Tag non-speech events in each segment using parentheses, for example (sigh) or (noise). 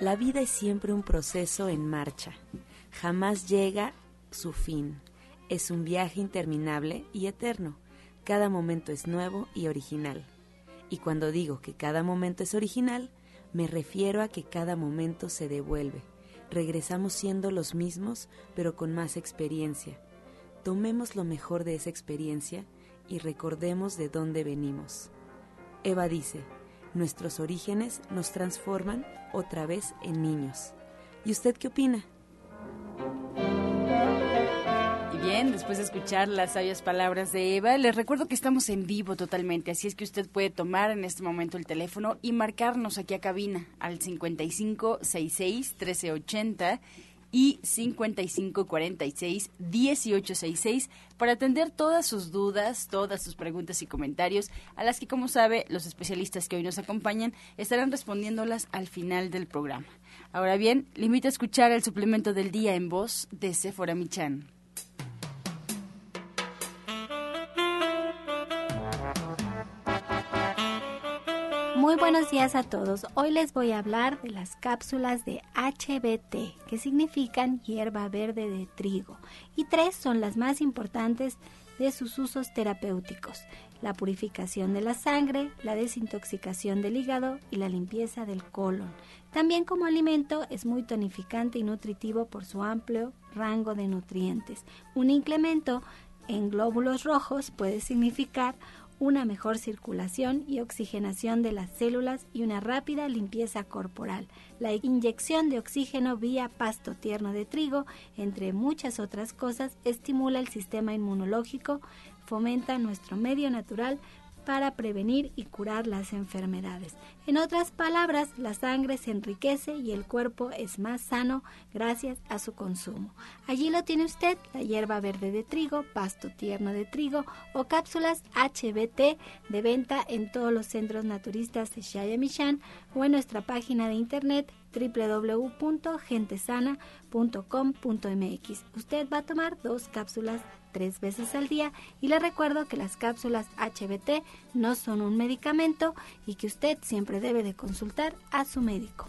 La vida es siempre un proceso en marcha. Jamás llega su fin. Es un viaje interminable y eterno. Cada momento es nuevo y original. Y cuando digo que cada momento es original, me refiero a que cada momento se devuelve. Regresamos siendo los mismos, pero con más experiencia. Tomemos lo mejor de esa experiencia y recordemos de dónde venimos. Eva dice, nuestros orígenes nos transforman otra vez en niños. ¿Y usted qué opina? bien, después de escuchar las sabias palabras de Eva, les recuerdo que estamos en vivo totalmente, así es que usted puede tomar en este momento el teléfono y marcarnos aquí a cabina al 5566 1380 y 5546 1866 para atender todas sus dudas, todas sus preguntas y comentarios, a las que, como sabe, los especialistas que hoy nos acompañan estarán respondiéndolas al final del programa. Ahora bien, le invito a escuchar el suplemento del día en voz de Sephora Michan. Muy buenos días a todos. Hoy les voy a hablar de las cápsulas de HBT, que significan hierba verde de trigo, y tres son las más importantes de sus usos terapéuticos, la purificación de la sangre, la desintoxicación del hígado y la limpieza del colon. También como alimento es muy tonificante y nutritivo por su amplio rango de nutrientes. Un incremento en glóbulos rojos puede significar una mejor circulación y oxigenación de las células y una rápida limpieza corporal. La inyección de oxígeno vía pasto tierno de trigo, entre muchas otras cosas, estimula el sistema inmunológico, fomenta nuestro medio natural para prevenir y curar las enfermedades. En otras palabras, la sangre se enriquece y el cuerpo es más sano gracias a su consumo. Allí lo tiene usted, la hierba verde de trigo, pasto tierno de trigo o cápsulas HBT de venta en todos los centros naturistas de Shayamishan o en nuestra página de internet www.gentesana.com.mx. Usted va a tomar dos cápsulas tres veces al día y le recuerdo que las cápsulas HBT no son un medicamento y que usted siempre debe de consultar a su médico.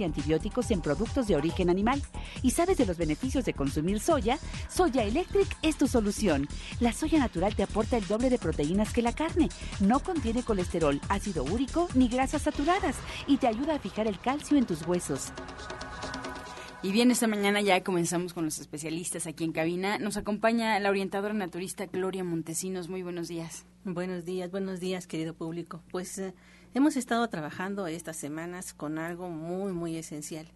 y antibióticos en productos de origen animal y sabes de los beneficios de consumir soya, Soya Electric es tu solución. La soya natural te aporta el doble de proteínas que la carne. No contiene colesterol, ácido úrico ni grasas saturadas y te ayuda a fijar el calcio en tus huesos. Y bien, esta mañana ya comenzamos con los especialistas aquí en cabina. Nos acompaña la orientadora naturista Gloria Montesinos. Muy buenos días. Buenos días, buenos días, querido público. Pues eh, hemos estado trabajando estas semanas con algo muy, muy esencial.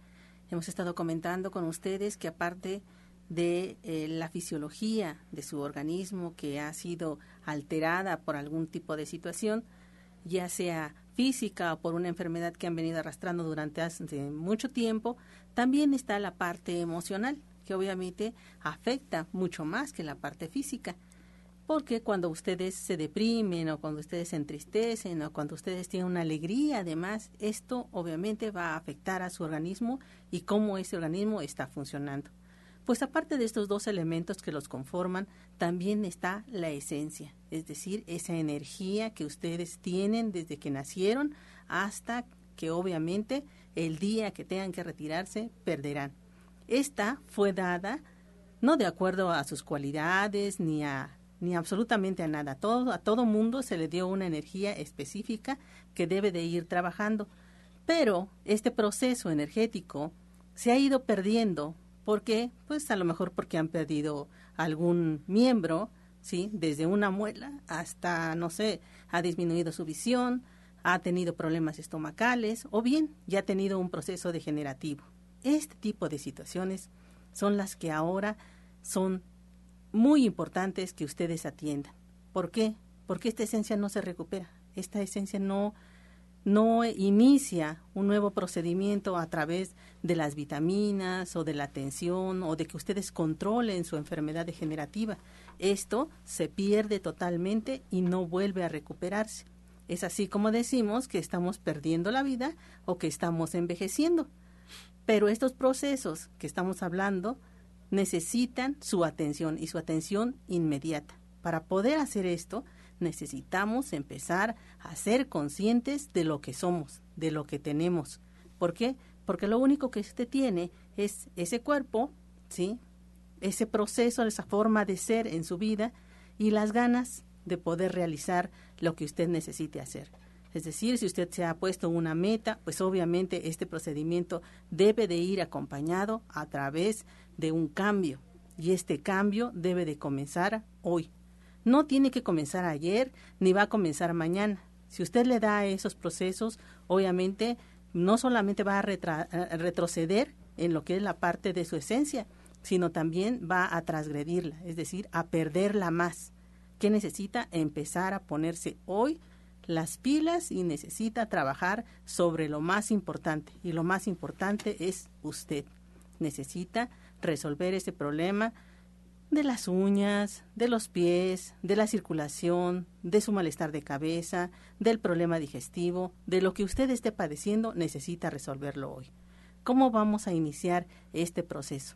Hemos estado comentando con ustedes que aparte de eh, la fisiología de su organismo que ha sido alterada por algún tipo de situación, ya sea física o por una enfermedad que han venido arrastrando durante hace mucho tiempo, también está la parte emocional, que obviamente afecta mucho más que la parte física. Porque cuando ustedes se deprimen o cuando ustedes se entristecen o cuando ustedes tienen una alegría, además, esto obviamente va a afectar a su organismo y cómo ese organismo está funcionando. Pues aparte de estos dos elementos que los conforman, también está la esencia, es decir, esa energía que ustedes tienen desde que nacieron hasta que obviamente el día que tengan que retirarse perderán. Esta fue dada no de acuerdo a sus cualidades ni a ni absolutamente a nada. Todo, a todo mundo se le dio una energía específica que debe de ir trabajando. Pero este proceso energético se ha ido perdiendo porque, pues a lo mejor porque han perdido algún miembro, ¿sí? Desde una muela hasta, no sé, ha disminuido su visión, ha tenido problemas estomacales o bien ya ha tenido un proceso degenerativo. Este tipo de situaciones son las que ahora son muy importantes que ustedes atiendan. ¿Por qué? Porque esta esencia no se recupera. Esta esencia no no inicia un nuevo procedimiento a través de las vitaminas o de la atención o de que ustedes controlen su enfermedad degenerativa. Esto se pierde totalmente y no vuelve a recuperarse. Es así como decimos que estamos perdiendo la vida o que estamos envejeciendo. Pero estos procesos que estamos hablando necesitan su atención y su atención inmediata. Para poder hacer esto, necesitamos empezar a ser conscientes de lo que somos, de lo que tenemos. ¿Por qué? Porque lo único que usted tiene es ese cuerpo, ¿sí? Ese proceso, esa forma de ser en su vida y las ganas de poder realizar lo que usted necesite hacer. Es decir, si usted se ha puesto una meta, pues obviamente este procedimiento debe de ir acompañado a través de un cambio y este cambio debe de comenzar hoy, no tiene que comenzar ayer ni va a comenzar mañana. Si usted le da esos procesos, obviamente no solamente va a, retroceder en lo que es la parte de su esencia, sino también va a transgredirla, es decir, a perderla más. ¿Qué necesita? Empezar a ponerse hoy las pilas y necesita trabajar sobre lo más importante. Y lo más importante es usted. Necesita resolver ese problema de las uñas, de los pies, de la circulación, de su malestar de cabeza, del problema digestivo, de lo que usted esté padeciendo, necesita resolverlo hoy. ¿Cómo vamos a iniciar este proceso?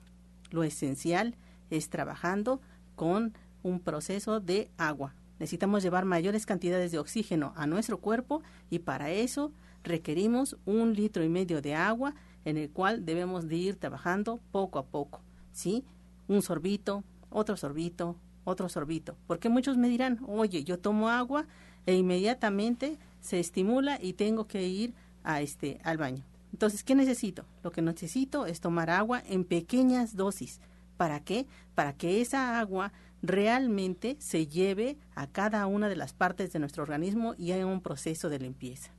Lo esencial es trabajando con un proceso de agua. Necesitamos llevar mayores cantidades de oxígeno a nuestro cuerpo y para eso requerimos un litro y medio de agua en el cual debemos de ir trabajando poco a poco. ¿Sí? Un sorbito, otro sorbito, otro sorbito. Porque muchos me dirán, oye, yo tomo agua e inmediatamente se estimula y tengo que ir a este, al baño. Entonces, ¿qué necesito? Lo que necesito es tomar agua en pequeñas dosis. ¿Para qué? Para que esa agua realmente se lleve a cada una de las partes de nuestro organismo y haya un proceso de limpieza.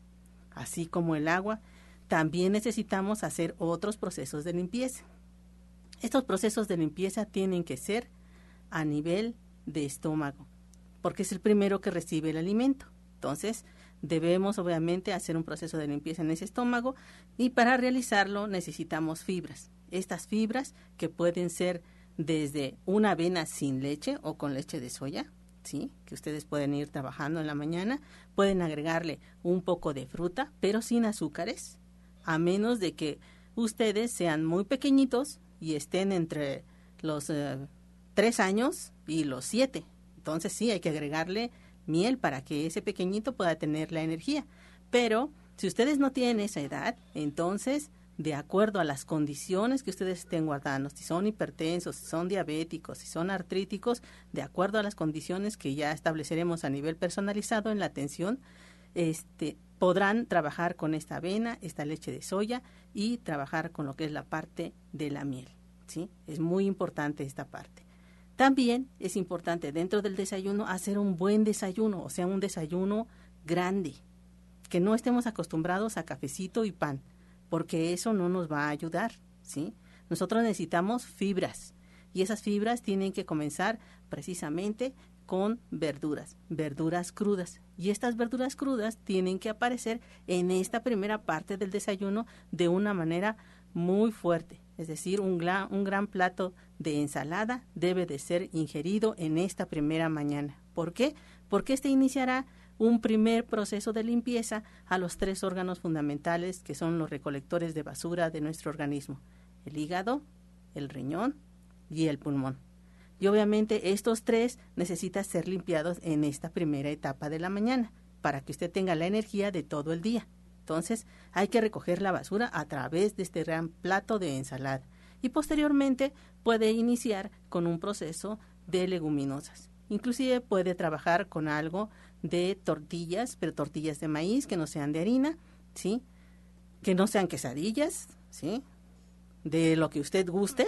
Así como el agua, también necesitamos hacer otros procesos de limpieza. Estos procesos de limpieza tienen que ser a nivel de estómago, porque es el primero que recibe el alimento. Entonces, debemos obviamente hacer un proceso de limpieza en ese estómago y para realizarlo necesitamos fibras. Estas fibras que pueden ser desde una avena sin leche o con leche de soya, ¿sí? que ustedes pueden ir trabajando en la mañana, pueden agregarle un poco de fruta, pero sin azúcares, a menos de que ustedes sean muy pequeñitos y estén entre los eh, tres años y los siete. Entonces sí, hay que agregarle miel para que ese pequeñito pueda tener la energía. Pero si ustedes no tienen esa edad, entonces, de acuerdo a las condiciones que ustedes estén guardando, si son hipertensos, si son diabéticos, si son artríticos, de acuerdo a las condiciones que ya estableceremos a nivel personalizado en la atención, este, podrán trabajar con esta avena, esta leche de soya y trabajar con lo que es la parte de la miel. ¿sí? Es muy importante esta parte. También es importante dentro del desayuno hacer un buen desayuno, o sea, un desayuno grande, que no estemos acostumbrados a cafecito y pan, porque eso no nos va a ayudar, ¿sí? Nosotros necesitamos fibras y esas fibras tienen que comenzar precisamente con verduras, verduras crudas. Y estas verduras crudas tienen que aparecer en esta primera parte del desayuno de una manera muy fuerte. Es decir, un gran, un gran plato de ensalada debe de ser ingerido en esta primera mañana. ¿Por qué? Porque este iniciará un primer proceso de limpieza a los tres órganos fundamentales que son los recolectores de basura de nuestro organismo, el hígado, el riñón y el pulmón. Y obviamente estos tres necesitan ser limpiados en esta primera etapa de la mañana para que usted tenga la energía de todo el día. Entonces hay que recoger la basura a través de este gran plato de ensalada y posteriormente puede iniciar con un proceso de leguminosas. Inclusive puede trabajar con algo de tortillas, pero tortillas de maíz que no sean de harina, ¿sí? Que no sean quesadillas, ¿sí? De lo que usted guste,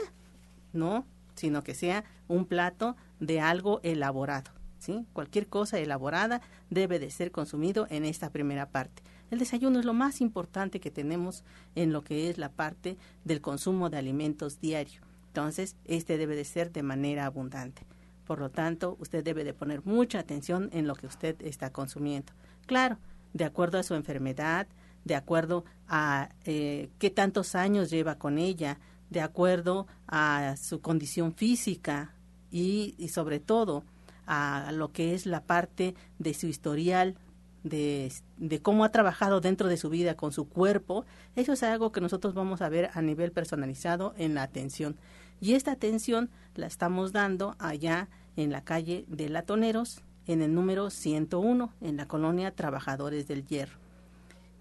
¿no? Sino que sea un plato de algo elaborado, ¿sí? Cualquier cosa elaborada debe de ser consumido en esta primera parte. El desayuno es lo más importante que tenemos en lo que es la parte del consumo de alimentos diario. Entonces, este debe de ser de manera abundante. Por lo tanto, usted debe de poner mucha atención en lo que usted está consumiendo. Claro, de acuerdo a su enfermedad, de acuerdo a eh, qué tantos años lleva con ella, de acuerdo a su condición física y, y sobre todo a lo que es la parte de su historial de, de, cómo ha trabajado dentro de su vida con su cuerpo, eso es algo que nosotros vamos a ver a nivel personalizado en la atención. Y esta atención la estamos dando allá en la calle de Latoneros, en el número 101, en la colonia Trabajadores del Hierro.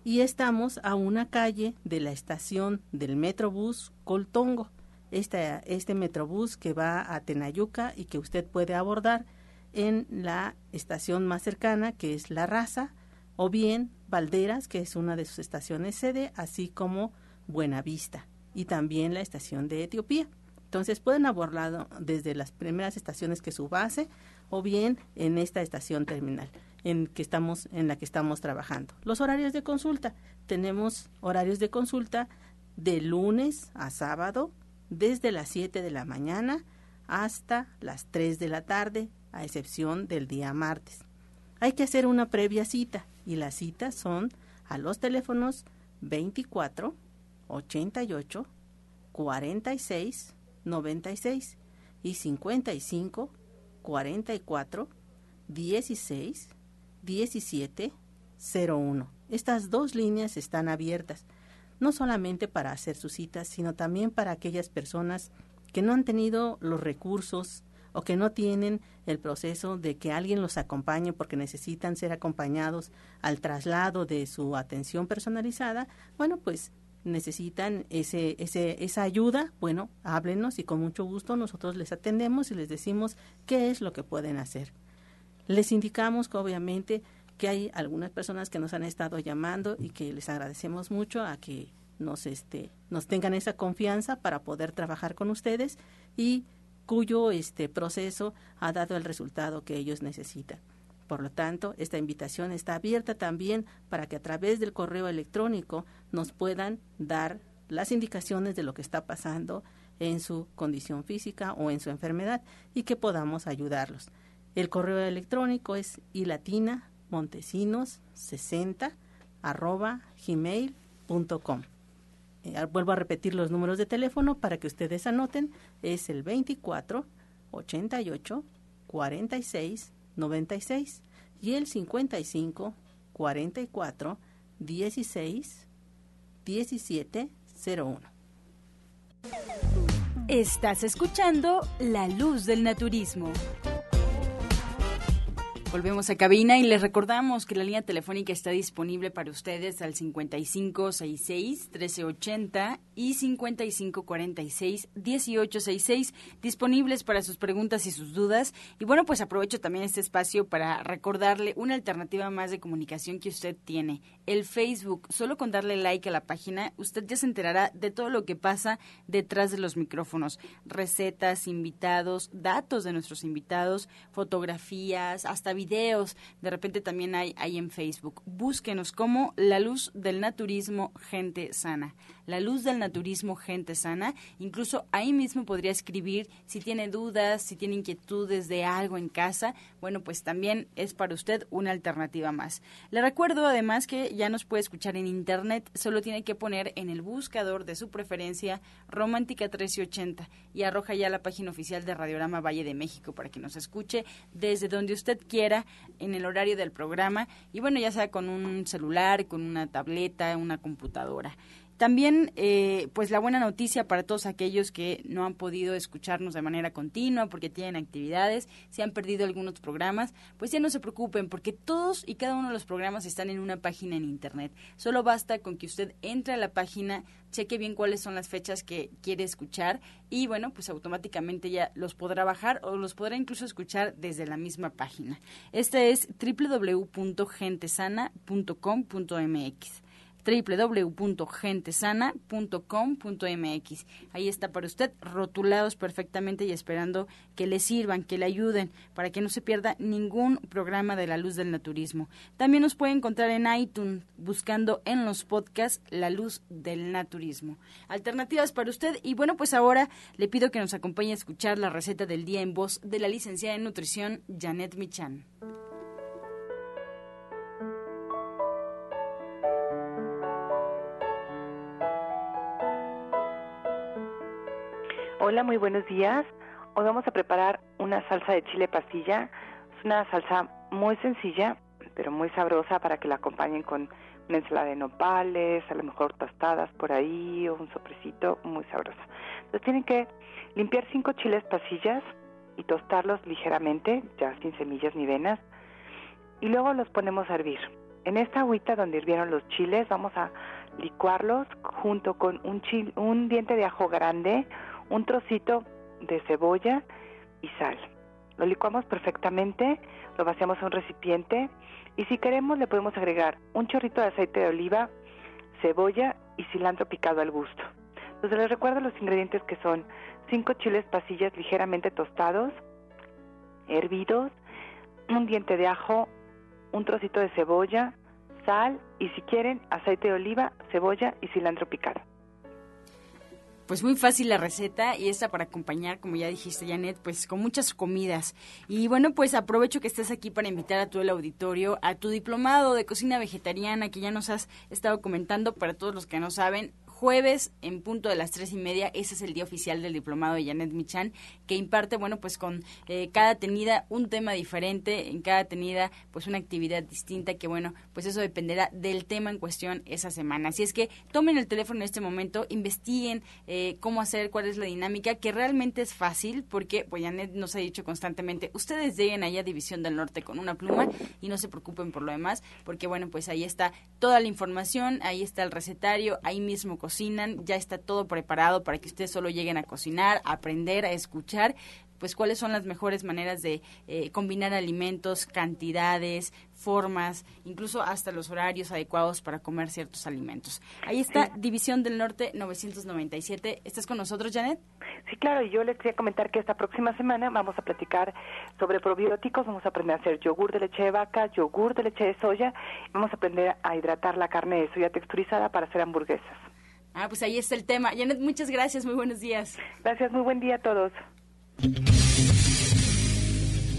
Y estamos a una calle de la estación del Metrobús Coltongo, este, este Metrobús que va a Tenayuca y que usted puede abordar en la estación más cercana, que es La Raza, o bien Valderas, que es una de sus estaciones sede, así como Buenavista, y también la estación de Etiopía. Entonces pueden abordarlo desde las primeras estaciones que su base o bien en esta estación terminal en que estamos en la que estamos trabajando. Los horarios de consulta, tenemos horarios de consulta de lunes a sábado desde las 7 de la mañana hasta las 3 de la tarde, a excepción del día martes. Hay que hacer una previa cita y las citas son a los teléfonos 24 88 46 96 y 55 44 16 17 01. Estas dos líneas están abiertas, no solamente para hacer sus citas, sino también para aquellas personas que no han tenido los recursos o que no tienen el proceso de que alguien los acompañe porque necesitan ser acompañados al traslado de su atención personalizada, bueno, pues necesitan ese, ese, esa ayuda, bueno, háblenos y con mucho gusto nosotros les atendemos y les decimos qué es lo que pueden hacer. Les indicamos que obviamente que hay algunas personas que nos han estado llamando y que les agradecemos mucho a que nos este nos tengan esa confianza para poder trabajar con ustedes y cuyo este proceso ha dado el resultado que ellos necesitan. Por lo tanto, esta invitación está abierta también para que a través del correo electrónico nos puedan dar las indicaciones de lo que está pasando en su condición física o en su enfermedad y que podamos ayudarlos. El correo electrónico es ilatina montesinos 60 arroba gmail.com. Eh, vuelvo a repetir los números de teléfono para que ustedes anoten. Es el 24 88 46 96 y el 55 44 16 17 01. Estás escuchando La Luz del Naturismo. Volvemos a cabina y les recordamos que la línea telefónica está disponible para ustedes al 5566-1380 y 5546-1866, disponibles para sus preguntas y sus dudas. Y bueno, pues aprovecho también este espacio para recordarle una alternativa más de comunicación que usted tiene, el Facebook. Solo con darle like a la página, usted ya se enterará de todo lo que pasa detrás de los micrófonos, recetas, invitados, datos de nuestros invitados, fotografías, hasta videos, de repente también hay, hay en Facebook. Búsquenos como La Luz del Naturismo Gente Sana. La Luz del Naturismo Gente Sana. Incluso ahí mismo podría escribir si tiene dudas, si tiene inquietudes de algo en casa. Bueno, pues también es para usted una alternativa más. Le recuerdo además que ya nos puede escuchar en internet, solo tiene que poner en el buscador de su preferencia Romántica 1380 y arroja ya la página oficial de Radiorama Valle de México para que nos escuche desde donde usted quiera en el horario del programa y bueno, ya sea con un celular, con una tableta, una computadora. También, eh, pues la buena noticia para todos aquellos que no han podido escucharnos de manera continua porque tienen actividades, si han perdido algunos programas, pues ya no se preocupen porque todos y cada uno de los programas están en una página en internet. Solo basta con que usted entre a la página, cheque bien cuáles son las fechas que quiere escuchar y bueno, pues automáticamente ya los podrá bajar o los podrá incluso escuchar desde la misma página. Este es www.gentesana.com.mx www.gentesana.com.mx. Ahí está para usted, rotulados perfectamente y esperando que le sirvan, que le ayuden, para que no se pierda ningún programa de la luz del naturismo. También nos puede encontrar en iTunes, buscando en los podcasts La Luz del Naturismo. Alternativas para usted. Y bueno, pues ahora le pido que nos acompañe a escuchar la receta del día en voz de la licenciada en nutrición, Janet Michan. Hola, muy buenos días. Hoy vamos a preparar una salsa de chile pastilla. Es una salsa muy sencilla, pero muy sabrosa para que la acompañen con una ensalada de nopales, a lo mejor tostadas por ahí o un soprecito muy sabroso. Entonces tienen que limpiar cinco chiles pasillas y tostarlos ligeramente, ya sin semillas ni venas, y luego los ponemos a hervir. En esta agüita donde hirvieron los chiles vamos a licuarlos junto con un, un diente de ajo grande, un trocito de cebolla y sal. Lo licuamos perfectamente, lo vaciamos en un recipiente y si queremos le podemos agregar un chorrito de aceite de oliva, cebolla y cilantro picado al gusto. Entonces les recuerdo los ingredientes que son 5 chiles pasillas ligeramente tostados, hervidos, un diente de ajo, un trocito de cebolla, sal y si quieren aceite de oliva, cebolla y cilantro picado pues muy fácil la receta y esta para acompañar, como ya dijiste, Janet, pues con muchas comidas. Y bueno, pues aprovecho que estés aquí para invitar a todo el auditorio a tu diplomado de cocina vegetariana que ya nos has estado comentando para todos los que no saben jueves en punto de las tres y media. Ese es el día oficial del diplomado de Janet Michan, que imparte, bueno, pues con eh, cada tenida un tema diferente, en cada tenida, pues una actividad distinta, que bueno, pues eso dependerá del tema en cuestión esa semana. Así es que tomen el teléfono en este momento, investiguen eh, cómo hacer, cuál es la dinámica, que realmente es fácil, porque, pues Janet nos ha dicho constantemente, ustedes lleguen allá a División del Norte con una pluma y no se preocupen por lo demás, porque bueno, pues ahí está toda la información, ahí está el recetario, ahí mismo cocinan, ya está todo preparado para que ustedes solo lleguen a cocinar, a aprender, a escuchar pues cuáles son las mejores maneras de eh, combinar alimentos, cantidades, formas, incluso hasta los horarios adecuados para comer ciertos alimentos. Ahí está, División del Norte 997. ¿Estás con nosotros, Janet? Sí, claro, y yo les quería comentar que esta próxima semana vamos a platicar sobre probióticos, vamos a aprender a hacer yogur de leche de vaca, yogur de leche de soya, vamos a aprender a hidratar la carne de soya texturizada para hacer hamburguesas. Ah, pues ahí está el tema. Janet, muchas gracias, muy buenos días. Gracias, muy buen día a todos.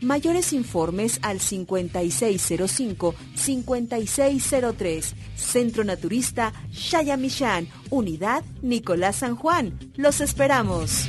Mayores informes al 5605-5603. Centro Naturista Shayamishan, Unidad Nicolás San Juan. Los esperamos.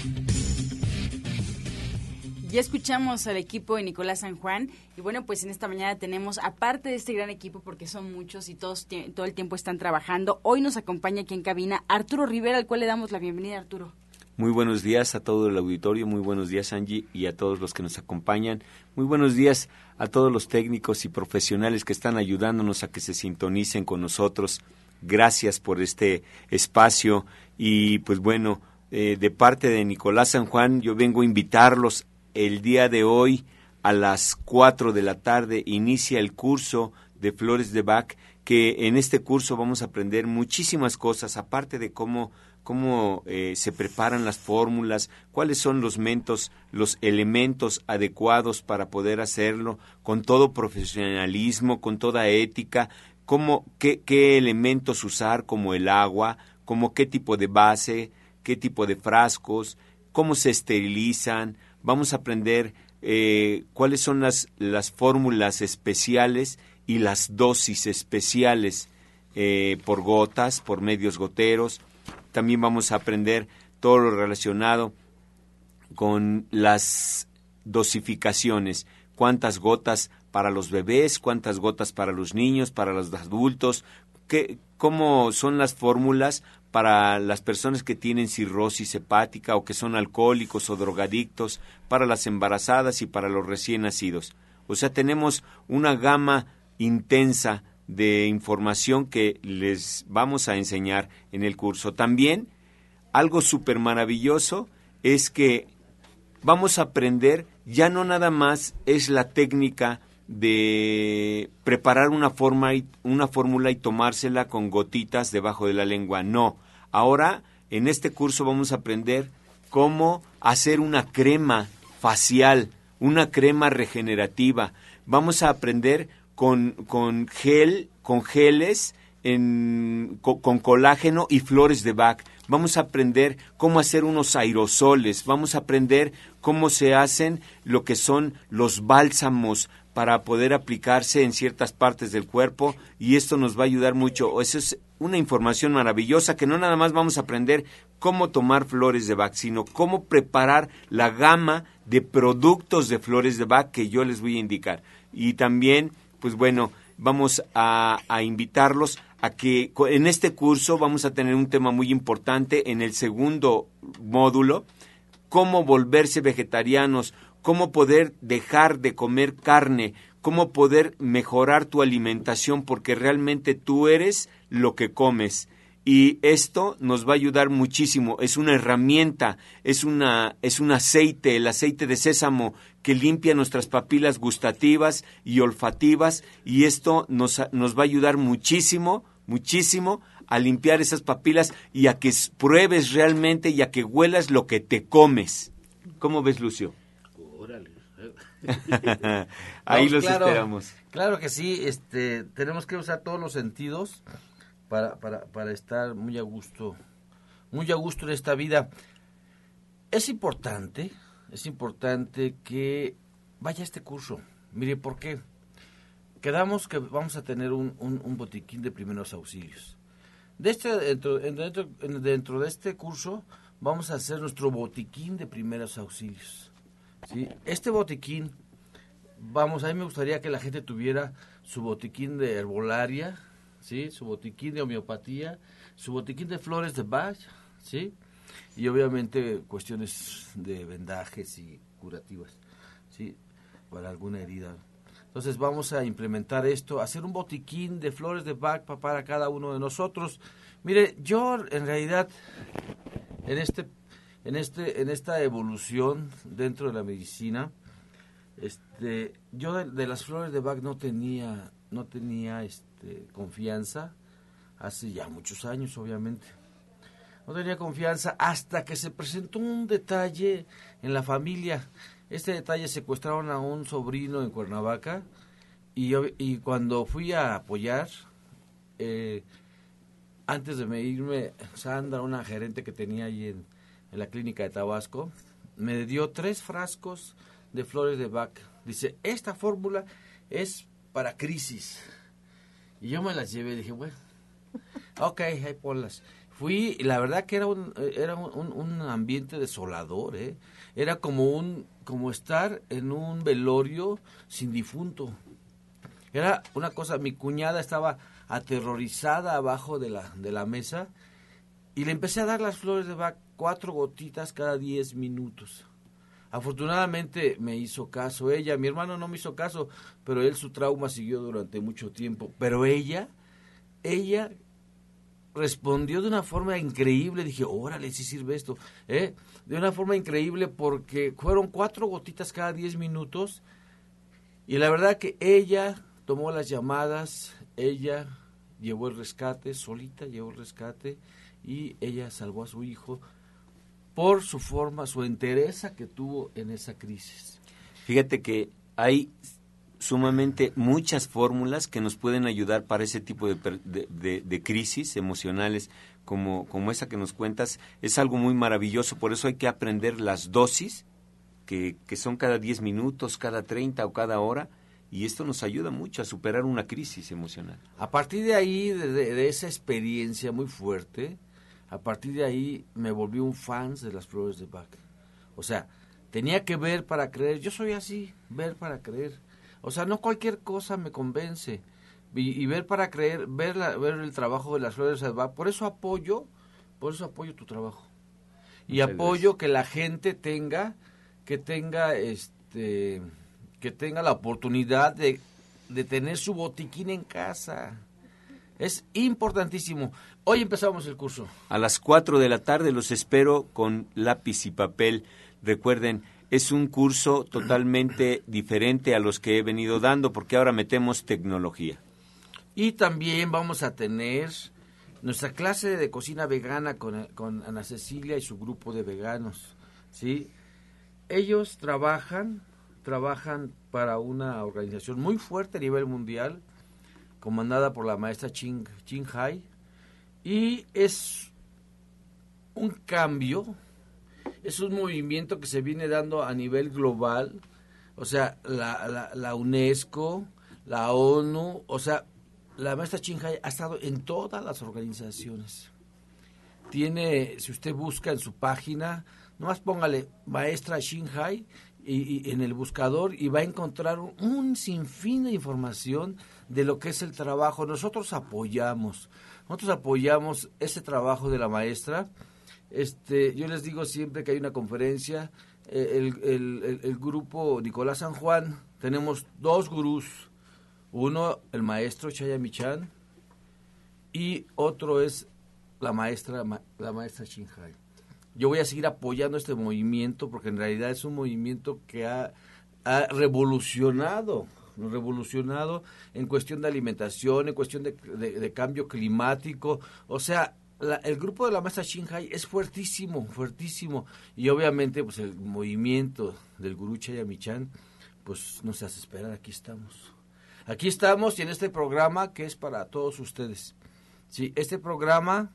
Ya escuchamos al equipo de Nicolás San Juan y bueno, pues en esta mañana tenemos, aparte de este gran equipo, porque son muchos y todos todo el tiempo están trabajando, hoy nos acompaña aquí en cabina Arturo Rivera, al cual le damos la bienvenida, Arturo. Muy buenos días a todo el auditorio, muy buenos días Angie y a todos los que nos acompañan. Muy buenos días a todos los técnicos y profesionales que están ayudándonos a que se sintonicen con nosotros. Gracias por este espacio y pues bueno, eh, de parte de Nicolás San Juan yo vengo a invitarlos el día de hoy a las 4 de la tarde inicia el curso de Flores de Bach, que en este curso vamos a aprender muchísimas cosas, aparte de cómo, cómo eh, se preparan las fórmulas, cuáles son los mentos, los elementos adecuados para poder hacerlo, con todo profesionalismo, con toda ética, cómo, qué, elementos usar como el agua, como qué tipo de base, qué tipo de frascos, cómo se esterilizan, vamos a aprender eh, cuáles son las, las fórmulas especiales y las dosis especiales eh, por gotas, por medios goteros. También vamos a aprender todo lo relacionado con las dosificaciones, cuántas gotas para los bebés, cuántas gotas para los niños, para los adultos, qué, cómo son las fórmulas para las personas que tienen cirrosis hepática o que son alcohólicos o drogadictos, para las embarazadas y para los recién nacidos. O sea, tenemos una gama intensa de información que les vamos a enseñar en el curso. También algo súper maravilloso es que vamos a aprender, ya no nada más es la técnica de preparar una forma y una fórmula y tomársela con gotitas debajo de la lengua. No, ahora en este curso vamos a aprender cómo hacer una crema facial, una crema regenerativa. Vamos a aprender con, con gel, con geles, en, con, colágeno y flores de Bach. Vamos a aprender cómo hacer unos aerosoles, vamos a aprender cómo se hacen lo que son los bálsamos para poder aplicarse en ciertas partes del cuerpo y esto nos va a ayudar mucho. Eso es una información maravillosa que no nada más vamos a aprender cómo tomar flores de Bach, sino cómo preparar la gama de productos de flores de Bach que yo les voy a indicar. Y también, pues bueno, vamos a, invitarlos a que en este curso vamos a tener un tema muy importante en el segundo módulo, cómo volverse vegetarianos, cómo poder dejar de comer carne, cómo poder mejorar tu alimentación, porque realmente tú eres lo que comes. Y esto nos va a ayudar muchísimo. Es una herramienta, es, una, es un aceite, el aceite de sésamo que limpia nuestras papilas gustativas y olfativas. Y esto nos, nos va a ayudar muchísimo, muchísimo a limpiar esas papilas y a que pruebes realmente y a que huelas lo que te comes. ¿Cómo ves, Lucio? (laughs) Ahí los esperamos. Claro que sí, este, tenemos que usar todos los sentidos para, para, para estar muy a gusto, muy a gusto en esta vida. Es importante, es importante que vaya este curso. Mire, ¿por qué? Quedamos que vamos a tener un, un, botiquín de primeros auxilios. De este, dentro, dentro, dentro de este curso vamos a hacer nuestro botiquín de primeros auxilios. ¿sí? Este botiquín, vamos, a mí me gustaría que la gente tuviera su botiquín de herbolaria, ¿sí? Su botiquín de homeopatía, su botiquín de flores de Bach, ¿sí? Y obviamente cuestiones de vendajes y curativas, ¿sí? Para alguna herida. Entonces vamos a implementar esto, hacer un botiquín de flores de Bach para cada uno de nosotros. Mire, yo en realidad en este en este en esta evolución dentro de la medicina este yo de, las flores de Bach no tenía no tenía este confianza hace ya muchos años obviamente no tenía confianza hasta que se presentó un detalle en la familia este detalle secuestraron a un sobrino en Cuernavaca y, y cuando fui a apoyar eh, antes de irme Sandra una gerente que tenía ahí en en la clínica de Tabasco, me dio tres frascos de flores de Bach. Dice, esta fórmula es para crisis. Y yo me las llevé y dije, bueno, ok, ahí ponlas. Fui, y la verdad que era un, era un, un ambiente desolador, ¿eh? Era como un, como estar en un velorio sin difunto. Era una cosa, mi cuñada estaba aterrorizada abajo de la, de la mesa y le empecé a dar las flores de Bach cuatro gotitas cada diez minutos. Afortunadamente me hizo caso ella, mi hermano no me hizo caso, pero él su trauma siguió durante mucho tiempo. Pero ella, ella respondió de una forma increíble. Dije, órale, si sirve esto. ¿eh? De una forma increíble porque fueron cuatro gotitas cada diez minutos. Y la verdad que ella tomó las llamadas, ella llevó el rescate, solita llevó el rescate y ella salvó a su hijo por su forma, su entereza que tuvo en esa crisis. Fíjate que hay sumamente muchas fórmulas que nos pueden ayudar para ese tipo de, crisis emocionales como, como esa que nos cuentas. Es algo muy maravilloso, por eso hay que aprender las dosis, que, que son cada 10 minutos, cada 30 o cada hora, y esto nos ayuda mucho a superar una crisis emocional. A partir de ahí, de, esa experiencia muy fuerte, a partir de ahí me volví un fan de las flores de Bach. O sea, tenía que ver para creer. Yo soy así, ver para creer. O sea, no cualquier cosa me convence. Y, ver para creer, ver, ver el trabajo de las flores de Bach. Por eso apoyo, por eso apoyo tu trabajo. Y apoyo que la gente tenga, que tenga este que tenga la oportunidad de, de tener su botiquín en casa. Es importantísimo. Hoy empezamos el curso. A las 4 de la tarde los espero con lápiz y papel. Recuerden, es un curso totalmente (clears throat) diferente a los que he venido dando porque ahora metemos tecnología. Y también vamos a tener nuestra clase de cocina vegana con, con Ana Cecilia y su grupo de veganos. ¿sí? Ellos trabajan trabajan para una organización muy fuerte a nivel mundial, comandada por la maestra Ching, Ching Hai, y es un cambio, es un movimiento que se viene dando a nivel global, o sea, la, la, UNESCO, la ONU, o sea, la maestra Ching Hai ha estado en todas las organizaciones. Tiene, si usted busca en su página, nomás póngale maestra Hai y, en el buscador y va a encontrar un, sinfín de información de lo que es el trabajo. Nosotros apoyamos, nosotros apoyamos ese trabajo de la maestra. Este, yo les digo siempre que hay una conferencia, eh, el, el, grupo Nicolás San Juan, tenemos dos gurús, uno el maestro Chaya Michan y otro es la maestra la maestra yo voy a seguir apoyando este movimiento porque en realidad es un movimiento que ha, revolucionado revolucionado en cuestión de alimentación, en cuestión de, cambio climático. O sea, el grupo de la masa Shinhai es fuertísimo, fuertísimo. Y obviamente, pues el movimiento del gurú Chayamichan, pues no se hace esperar, aquí estamos. Aquí estamos y en este programa que es para todos ustedes. Sí, este programa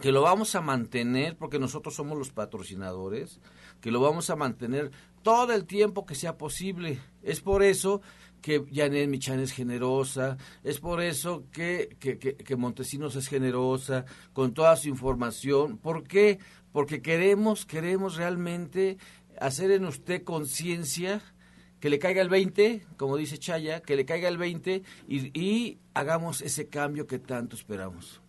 que lo vamos a mantener porque nosotros somos los patrocinadores, que lo vamos a mantener todo el tiempo que sea posible. Es por eso que Janet Michan es generosa, es por eso que, que, que, Montesinos es generosa con toda su información. ¿Por qué? Porque queremos, queremos realmente hacer en usted conciencia que le caiga el 20, como dice Chaya, que le caiga el 20 y, y hagamos ese cambio que tanto esperamos.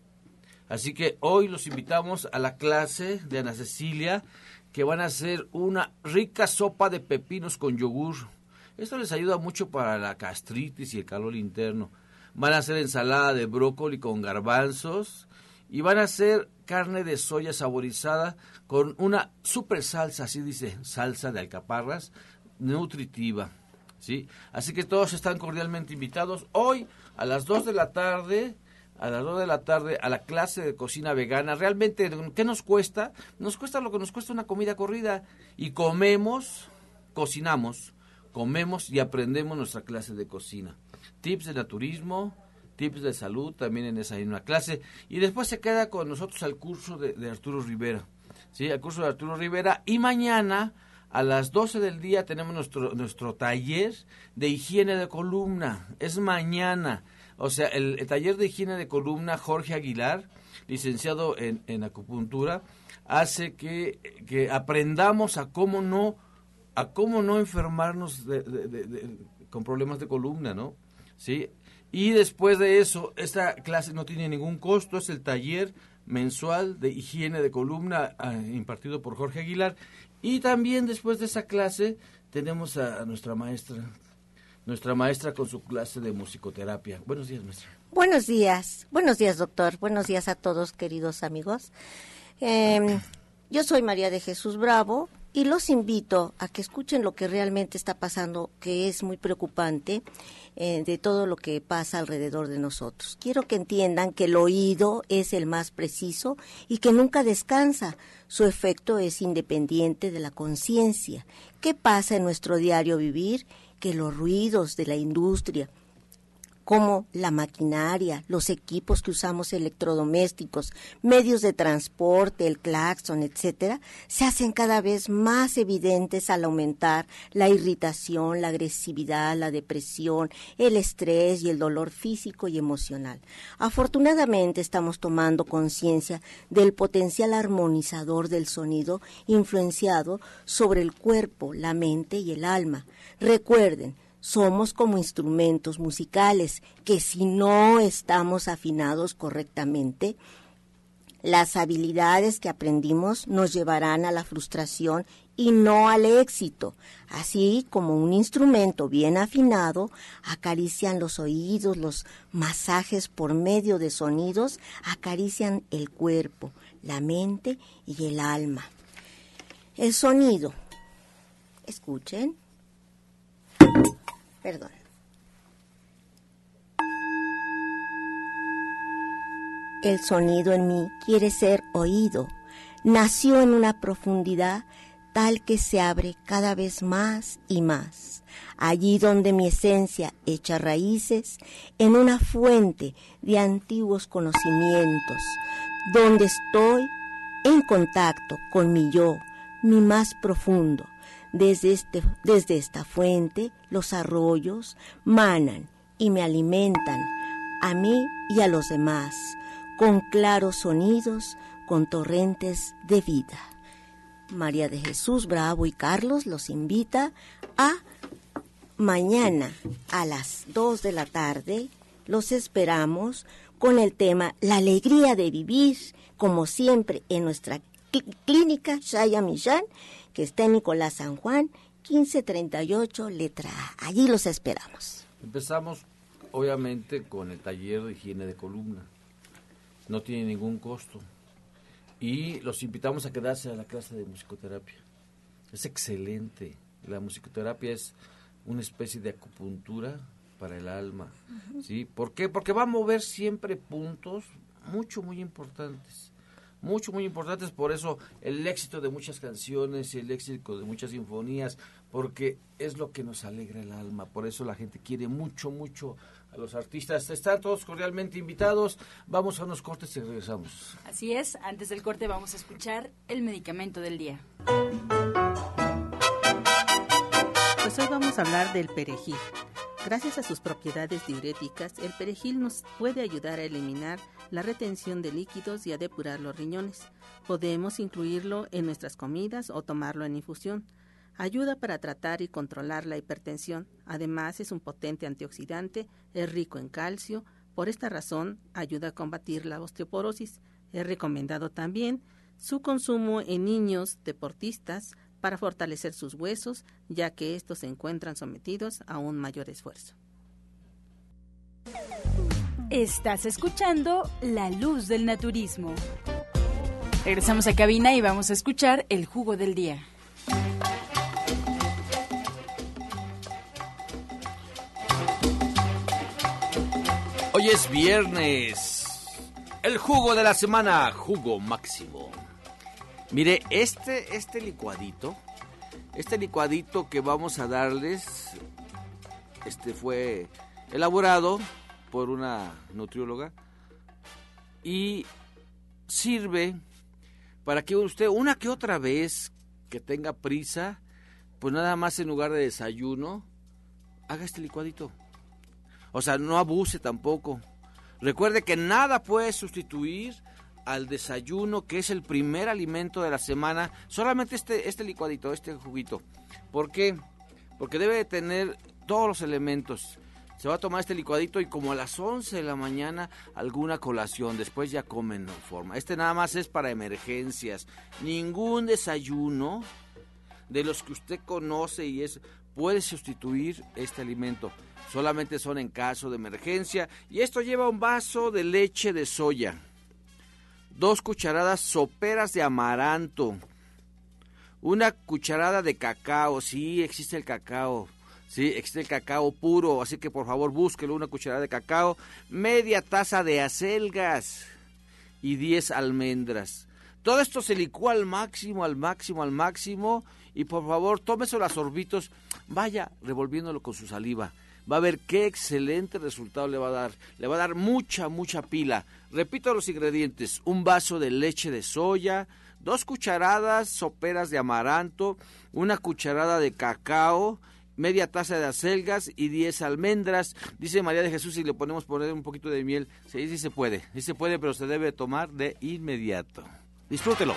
Así que hoy los invitamos a la clase de Ana Cecilia, que van a hacer una rica sopa de pepinos con yogur. Esto les ayuda mucho para la gastritis y el calor interno. Van a hacer ensalada de brócoli con garbanzos y van a hacer carne de soya saborizada con una super salsa, así dice, salsa de alcaparras, nutritiva. ¿sí? Así que todos están cordialmente invitados hoy a las 2 de la tarde a las 2 de la tarde a la clase de cocina vegana. Realmente, ¿qué nos cuesta? Nos cuesta lo que nos cuesta una comida corrida. Y comemos, cocinamos, comemos y aprendemos nuestra clase de cocina. Tips de naturismo, tips de salud también en esa misma clase. Y después se queda con nosotros al curso de, Arturo Rivera. ¿Sí? Al curso de Arturo Rivera. Y mañana a las 12 del día tenemos nuestro, nuestro taller de higiene de columna. Es mañana. O sea, el, taller de higiene de columna Jorge Aguilar, licenciado en, acupuntura, hace que, aprendamos a cómo no a cómo no enfermarnos con problemas de columna, ¿no? ¿Sí? Y después de eso, esta clase no tiene ningún costo, es el taller mensual de higiene de columna ah, impartido por Jorge Aguilar. Y también después de esa clase tenemos a, nuestra maestra, nuestra maestra con su clase de musicoterapia. Buenos días, maestra. Buenos días, buenos días, doctor. Buenos días a todos, queridos amigos. Em, yo soy María de Jesús Bravo y los invito a que escuchen lo que realmente está pasando, que es muy preocupante eh, de todo lo que pasa alrededor de nosotros. Quiero que entiendan que el oído es el más preciso y que nunca descansa. Su efecto es independiente de la conciencia. ¿Qué pasa en nuestro diario vivir? Que los ruidos de la industria, como la maquinaria, los equipos que usamos electrodomésticos, medios de transporte, el claxon, etcétera, se hacen cada vez más evidentes al aumentar la irritación, la agresividad, la depresión, el estrés y el dolor físico y emocional. Afortunadamente estamos tomando conciencia del potencial armonizador del sonido influenciado sobre el cuerpo, la mente y el alma. Recuerden, somos como instrumentos musicales que si no estamos afinados correctamente, las habilidades que aprendimos nos llevarán a la frustración y no al éxito. Así como un instrumento bien afinado acarician los oídos, los masajes por medio de sonidos acarician el cuerpo, la mente y el alma. El sonido. Escuchen Perdón. El sonido en mí quiere ser oído. Nació en una profundidad tal que se abre cada vez más y más. Allí donde mi esencia echa raíces, en una fuente de antiguos conocimientos, donde estoy en contacto con mi yo, mi más profundo, desde, este, desde esta fuente los arroyos manan y me alimentan a mí y a los demás con claros sonidos, con torrentes de vida. María de Jesús Bravo y Carlos los invita a mañana a las 2 de la tarde. Los esperamos con el tema La alegría de vivir, como siempre en nuestra clínica Shaya Millán que está en Nicolás San Juan, 1538, letra A. Allí los esperamos. Empezamos, obviamente, con el taller de higiene de columna. No tiene ningún costo. Y los invitamos a quedarse a la clase de musicoterapia. Es excelente. La musicoterapia es una especie de acupuntura para el alma. ¿sí? ¿Por qué? Porque va a mover siempre puntos mucho, muy importantes mucho, muy importantes. Por eso el éxito de muchas canciones y el éxito de muchas sinfonías, porque es lo que nos alegra el alma. Por eso la gente quiere mucho, mucho a los artistas. Están todos cordialmente invitados. Vamos a unos cortes y regresamos. Así es, antes del corte vamos a escuchar el medicamento del día. Pues hoy vamos a hablar del perejil. Gracias a sus propiedades diuréticas, el perejil nos puede ayudar a eliminar la retención de líquidos y a depurar los riñones. Podemos incluirlo en nuestras comidas o tomarlo en infusión. Ayuda para tratar y controlar la hipertensión. Además, es un potente antioxidante, es rico en calcio. Por esta razón, ayuda a combatir la osteoporosis. Es recomendado también su consumo en niños deportistas para fortalecer sus huesos, ya que estos se encuentran sometidos a un mayor esfuerzo. Estás escuchando La Luz del Naturismo. Regresamos a cabina y vamos a escuchar el jugo del día. Hoy es viernes. El jugo de la semana, jugo máximo. Mire, este, este licuadito, este licuadito que vamos a darles, este fue elaborado por una nutrióloga y sirve para que usted una que otra vez que tenga prisa, pues nada más en lugar de desayuno, haga este licuadito. O sea, no abuse tampoco. Recuerde que nada puede sustituir al desayuno, que es el primer alimento de la semana, solamente este, este licuadito, este juguito. ¿Por qué? Porque debe de tener todos los elementos. Se va a tomar este licuadito y como a las 11 de la mañana alguna colación, después ya comen en forma. Este nada más es para emergencias. Ningún desayuno de los que usted conoce y es puede sustituir este alimento. Solamente son en caso de emergencia y esto lleva un vaso de leche de soya, dos cucharadas soperas de amaranto, una cucharada de cacao, sí existe el cacao, Sí, existe el cacao puro, así que por favor búsquelo, una cucharada de cacao, media taza de acelgas y 10 almendras. Todo esto se licúa al máximo, al máximo, al máximo y por favor tómese los sorbitos, vaya revolviéndolo con su saliva. Va a ver qué excelente resultado le va a dar. Le va a dar mucha, mucha pila. Repito los ingredientes. Un vaso de leche de soya, dos cucharadas soperas de amaranto, una cucharada de cacao, media taza de acelgas y 10 almendras. Dice María de Jesús, si le ponemos poner un poquito de miel, sí, sí se puede, sí se puede, pero se debe tomar de inmediato. Disfrútelo.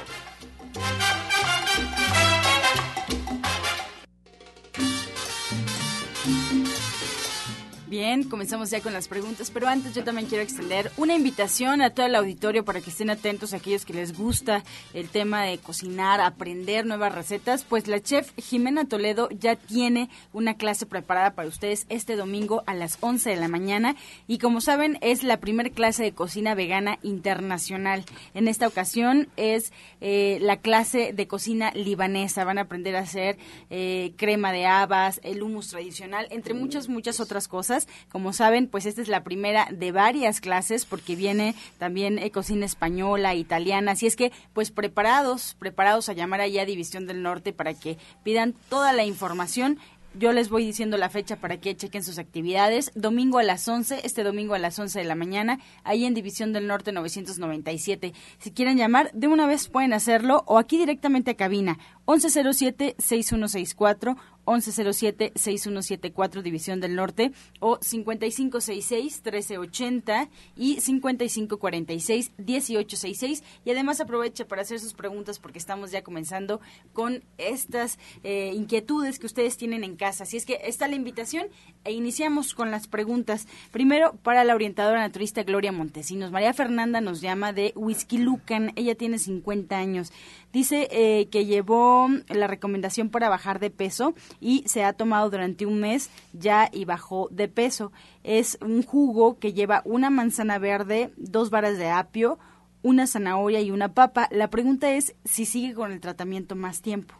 Bien, comenzamos ya con las preguntas, pero antes yo también quiero extender una invitación a todo el auditorio para que estén atentos a aquellos que les gusta el tema de cocinar, aprender nuevas recetas, pues la chef Jimena Toledo ya tiene una clase preparada para ustedes este domingo a las 11 de la mañana y como saben es la primera clase de cocina vegana internacional. En esta ocasión es eh, la clase de cocina libanesa, van a aprender a hacer eh, crema de habas, el hummus tradicional, entre muchas, muchas otras cosas como saben, pues esta es la primera de varias clases porque viene también eh, cocina española, italiana, así es que pues preparados, preparados a llamar allá a División del Norte para que pidan toda la información yo les voy diciendo la fecha para que chequen sus actividades. Domingo a las 11, este domingo a las 11 de la mañana, ahí en División del Norte 997. Si quieren llamar, de una vez pueden hacerlo o aquí directamente a cabina 1107-6164 1107-6174 División del Norte o 5566-1380 y 5546-1866 y además aproveche para hacer sus preguntas porque estamos ya comenzando con estas eh, inquietudes que ustedes tienen en casa. Así es que está la invitación e iniciamos con las preguntas. Primero para la orientadora naturista Gloria Montesinos. María Fernanda nos llama de Whisky Lucan. Ella tiene 50 años. Dice eh, que llevó la recomendación para bajar de peso y se ha tomado durante un mes ya y bajó de peso. Es un jugo que lleva una manzana verde, dos varas de apio, una zanahoria y una papa. La pregunta es si sigue con el tratamiento más tiempo.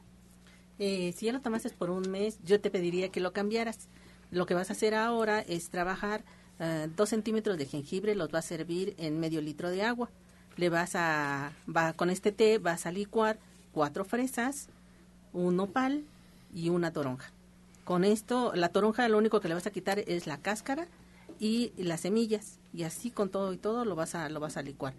Eh, si ya lo tomaste por un mes, yo te pediría que lo cambiaras. Lo que vas a hacer ahora es trabajar eh, dos centímetros de jengibre, los vas a servir en medio litro de agua. Le vas a, va, con este té vas a licuar cuatro fresas, un nopal y una toronja. Con esto, la toronja lo único que le vas a quitar es la cáscara y las semillas y así con todo y todo lo vas a lo vas a licuar.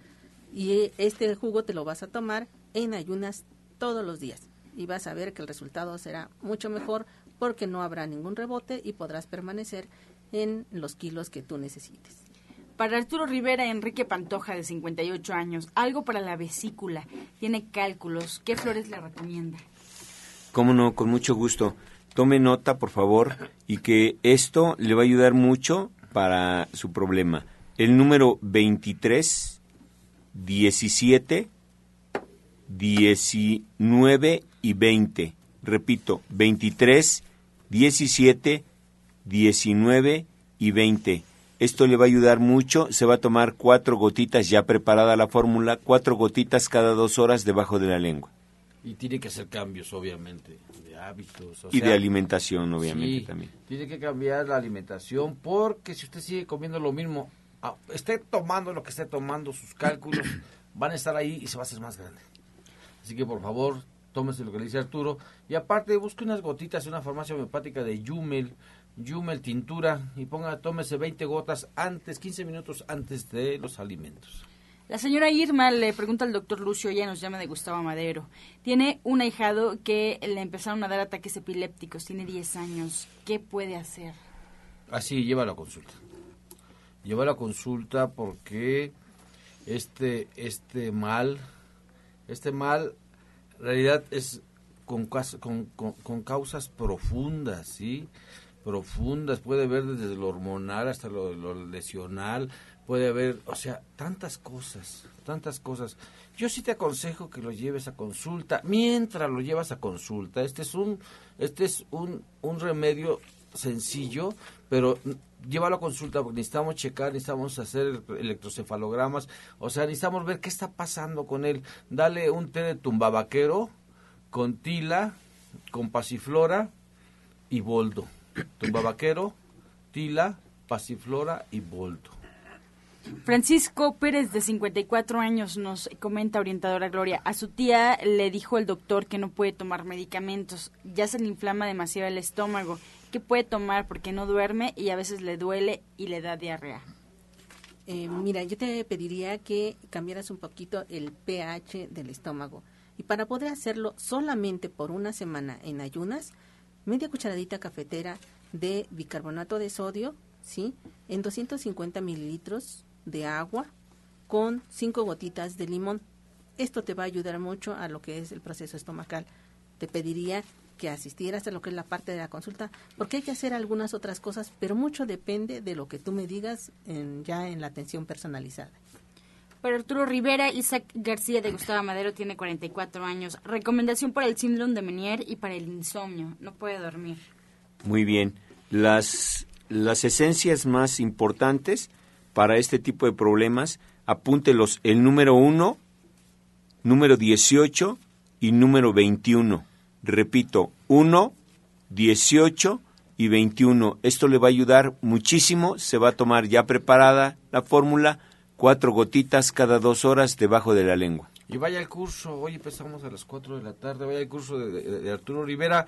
Y este jugo te lo vas a tomar en ayunas todos los días y vas a ver que el resultado será mucho mejor porque no habrá ningún rebote y podrás permanecer en los kilos que tú necesites. Para Arturo Rivera, Enrique Pantoja, de 58 años, algo para la vesícula. Tiene cálculos. ¿Qué flores le recomienda? Cómo no, con mucho gusto tome nota, por favor, y que esto le va a ayudar mucho para su problema. El número 23, 17, 19 y 20. Repito, 23, 17, 19 y 20. Esto le va a ayudar mucho. Se va a tomar cuatro gotitas ya preparada la fórmula, cuatro gotitas cada dos horas debajo de la lengua. Y tiene que hacer cambios, obviamente hábitos. y de alimentación, obviamente, también. Tiene que cambiar la alimentación porque si usted sigue comiendo lo mismo, esté tomando lo que esté tomando, sus cálculos (coughs) van a estar ahí y se va a hacer más grande. Así que por favor, tómese lo que le dice Arturo. Y aparte, busque unas gotitas en una farmacia homeopática de Yumel, Yumel tintura, y ponga, tómese 20 gotas antes, 15 minutos antes de los alimentos. La señora Irma le pregunta al doctor Lucio, ella nos llama de Gustavo Madero. Tiene un ahijado que le empezaron a dar ataques epilépticos, tiene 10 años. ¿Qué puede hacer? Así, lleva la consulta. Lleva la consulta porque este, este mal, este mal en realidad es con, con, con, causas profundas, ¿sí? Profundas, puede haber desde lo hormonal hasta lo, lo lesional, puede haber, o sea, tantas cosas, tantas cosas. Yo sí te aconsejo que lo lleves a consulta. Mientras lo llevas a consulta, este es un, este es un, un remedio sencillo, pero llévalo a consulta porque necesitamos checar, necesitamos hacer electrocefalogramas, o sea, necesitamos ver qué está pasando con él. Dale un té de tumbabaquero con tila, con pasiflora y boldo. Tumbabaquero, tila, pasiflora y boldo. Francisco Pérez, de 54 años, nos comenta, orientadora Gloria, a su tía le dijo el doctor que no puede tomar medicamentos, ya se le inflama demasiado el estómago ¿Qué puede tomar porque no duerme y a veces le duele y le da diarrea? Eh, mira, yo te pediría que cambiaras un poquito el pH del estómago. Y para poder hacerlo solamente por una semana en ayunas, media cucharadita cafetera de bicarbonato de sodio, ¿sí? En 250 mililitros de agua con cinco gotitas de limón. Esto te va a ayudar mucho a lo que es el proceso estomacal. Te pediría que asistieras a lo que es la parte de la consulta, porque hay que hacer algunas otras cosas, pero mucho depende de lo que tú me digas en, ya en la atención personalizada. Para Arturo Rivera, Isaac García de Gustavo Madero tiene 44 años. Recomendación para el síndrome de Menier y para el insomnio. No puede dormir. Muy bien. Las, las esencias más importantes para este tipo de problemas, apúntelos el número 1, número 18 y número 21. Repito, 1, 18 y 21. Esto le va a ayudar muchísimo. Se va a tomar ya preparada la fórmula, cuatro gotitas cada dos horas debajo de la lengua. Y vaya al curso, hoy empezamos a las 4 de la tarde, vaya al curso de, Arturo Rivera.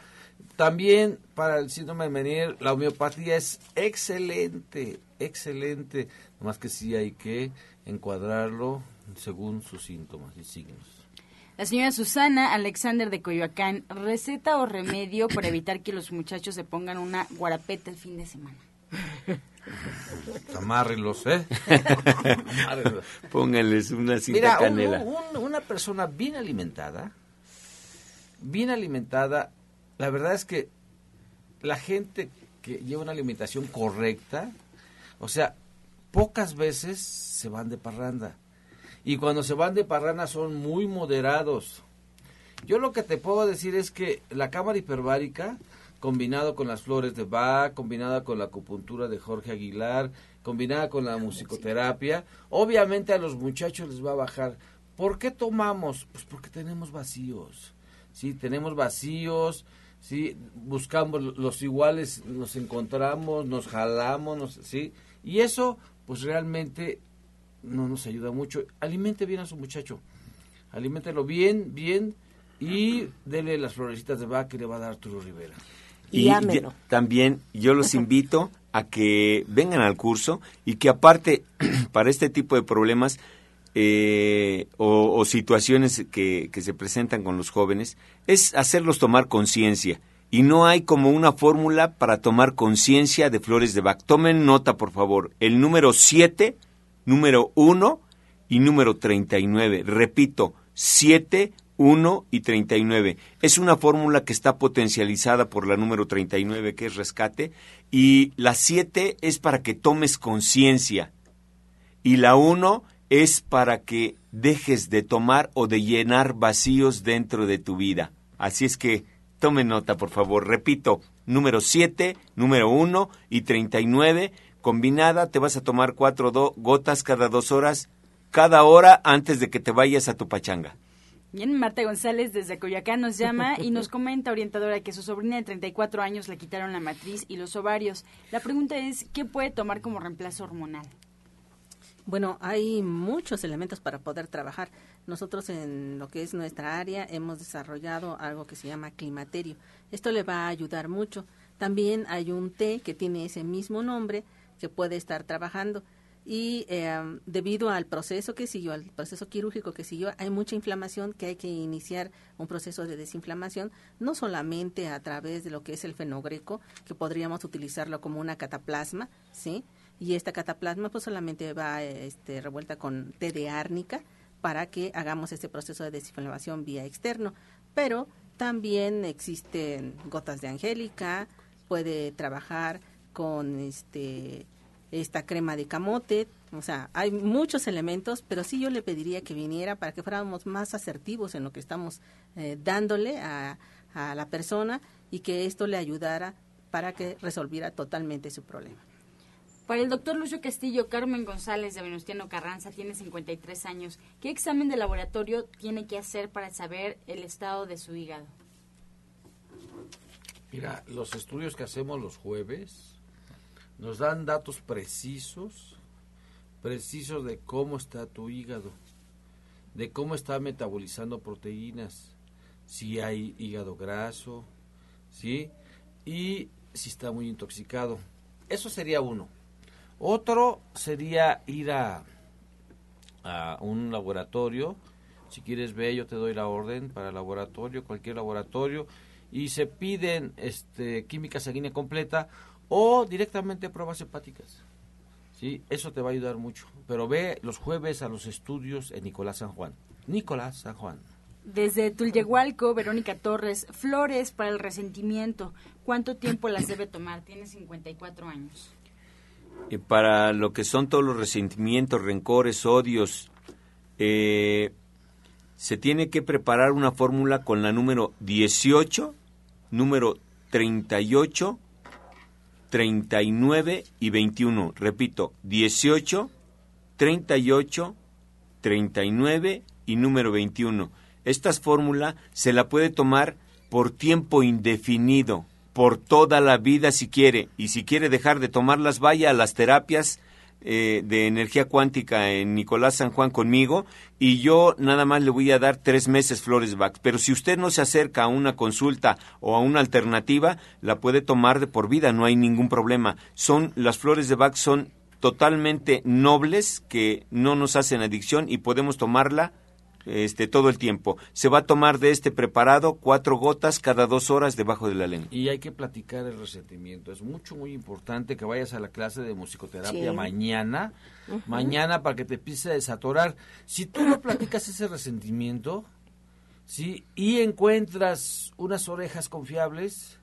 También para el síndrome de Menier, la homeopatía es excelente, excelente. Más que sí hay que encuadrarlo según sus síntomas y signos. La señora Susana Alexander de Coyoacán, receta o remedio para evitar que los muchachos se pongan una guarapeta el fin de semana. Amárrenlos, ¿eh? (laughs) Pónganles una cinta canela. una persona bien alimentada, bien alimentada, la verdad es que la gente que lleva una alimentación correcta, o sea, pocas veces se van de parranda y cuando se van de parrana son muy moderados. Yo lo que te puedo decir es que la cámara hiperbárica, combinado con las flores de Bach, combinada con la acupuntura de Jorge Aguilar, combinada con la musicoterapia, obviamente a los muchachos les va a bajar. ¿Por qué tomamos? Pues porque tenemos vacíos. Sí, tenemos vacíos, sí, buscamos los iguales, nos encontramos, nos jalamos, sí, y eso pues realmente no nos ayuda mucho. Alimente bien a su muchacho. Aliméntelo bien, bien y dele las florecitas de vaca que le va a dar Arturo Rivera. Y, también yo los (laughs) invito a que vengan al curso y que aparte (clears throat) para este tipo de problemas eh, o, situaciones que, que se presentan con los jóvenes es hacerlos tomar conciencia y no hay como una fórmula para tomar conciencia de flores de Bach. Tomen nota, por favor. El número 7 número 1 y número 39. Repito, 7, 1 y 39. Es una fórmula que está potencializada por la número 39, que es rescate, y la 7 es para que tomes conciencia, y la 1 es para que dejes de tomar o de llenar vacíos dentro de tu vida. Así es que tome nota, por favor. Repito, número 7, número 1 y 39 combinada, te vas a tomar cuatro gotas cada dos horas, cada hora antes de que te vayas a tu pachanga. Bien, Marta González desde Coyoacán nos llama y nos (laughs) comenta, orientadora, que su sobrina de 34 años le quitaron la matriz y los ovarios. La pregunta es, ¿qué puede tomar como reemplazo hormonal? Bueno, hay muchos elementos para poder trabajar. Nosotros en lo que es nuestra área hemos desarrollado algo que se llama climaterio. Esto le va a ayudar mucho. También hay un té que tiene ese mismo nombre, que puede estar trabajando. Y em, debido al proceso que siguió, al proceso quirúrgico que siguió, hay mucha inflamación que hay que iniciar un proceso de desinflamación, no solamente a través de lo que es el fenogreco, que podríamos utilizarlo como una cataplasma, ¿sí? y esta cataplasma pues solamente va este, revuelta con té de árnica para que hagamos este proceso de desinflamación vía externo. Pero también existen gotas de angélica, puede trabajar con este esta crema de camote, o sea, hay muchos elementos, pero sí yo le pediría que viniera para que fuéramos más asertivos en lo que estamos eh, dándole a, a la persona y que esto le ayudara para que resolviera totalmente su problema. Para el doctor Lucio Castillo, Carmen González de Venustiano Carranza tiene 53 años. ¿Qué examen de laboratorio tiene que hacer para saber el estado de su hígado? Mira, los estudios que hacemos los jueves nos dan datos precisos, precisos de cómo está tu hígado, de cómo está metabolizando proteínas, si hay hígado graso, ¿sí? Y si está muy intoxicado. Eso sería uno. Otro sería ir a, a un laboratorio. Si quieres ver, yo te doy la orden para el laboratorio, cualquier laboratorio, y se piden este, química sanguínea completa o directamente pruebas hepáticas. ¿Sí? Eso te va a ayudar mucho. Pero ve los jueves a los estudios en Nicolás San Juan. Nicolás San Juan. Desde Tulyehualco, Verónica Torres, flores para el resentimiento. ¿Cuánto tiempo las debe tomar? Tiene 54 años. Y para lo que son todos los resentimientos, rencores, odios, eh, se tiene que preparar una fórmula con la número 18, número 38, 39 y 21. Repito, 18, 38, 39 y número 21. Esta fórmula se la puede tomar por tiempo indefinido, por toda la vida si quiere, y si quiere dejar de tomarlas, vaya a las terapias eh, de energía cuántica en Nicolás San Juan conmigo y yo nada más le voy a dar tres meses Flores Bach. Pero si usted no se acerca a una consulta o a una alternativa, la puede tomar de por vida, no hay ningún problema. Son las flores de Bach son totalmente nobles que no nos hacen adicción y podemos tomarla este, todo el tiempo. Se va a tomar de este preparado cuatro gotas cada dos horas debajo de la lengua. Y hay que platicar el resentimiento. Es mucho, muy importante que vayas a la clase de musicoterapia Sí. mañana, mañana para que te empieces a desatorar. Si tú no platicas ese resentimiento, ¿sí? Y encuentras unas orejas confiables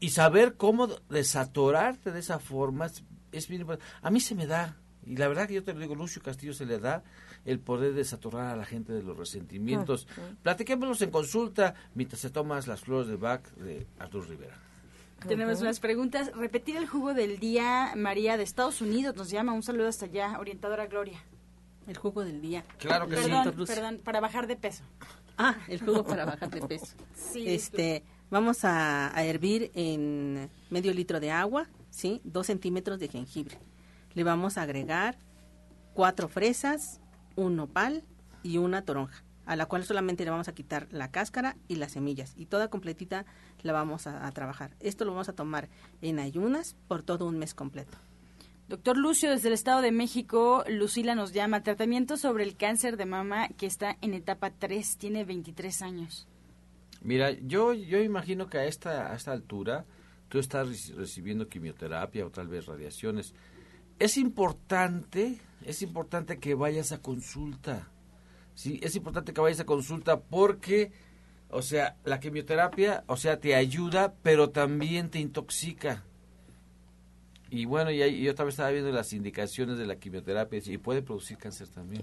y saber cómo desatorarte de esa forma es, es bien importante. A mí se me da, y la verdad que yo te lo digo, Lucio Castillo se le da el poder desatorar a la gente de los resentimientos. Platiquémonos en consulta mientras se tomas las flores de Bach de Artur Rivera. Tenemos unas preguntas. Repetir el jugo del día, María de Estados Unidos nos llama. Un saludo hasta allá, orientadora Gloria. El jugo del día. Claro que sí. Perdón, para bajar de peso. Ah, el jugo para bajar de peso. (laughs) Sí, este, vamos a, a hervir en medio litro de agua, ¿sí? Dos centímetros de jengibre. Le vamos a agregar cuatro fresas, un nopal y una toronja, a la cual solamente le vamos a quitar la cáscara y las semillas. Y toda completita la vamos a, a trabajar. Esto lo vamos a tomar en ayunas por todo un mes completo. Doctor Lucio, desde el Estado de México, Lucila nos llama. Tratamiento sobre el cáncer de mama que está en etapa 3, tiene 23 años. Mira, yo, yo imagino que a esta, a esta altura tú estás reci- recibiendo quimioterapia o tal vez radiaciones. Es importante, es importante que vayas a consulta. Sí, es importante que vayas a consulta porque, o sea, la quimioterapia, o sea, te ayuda, pero también te intoxica. Y bueno, y ahí- yo también estaba viendo las indicaciones de la quimioterapia y puede producir cáncer también.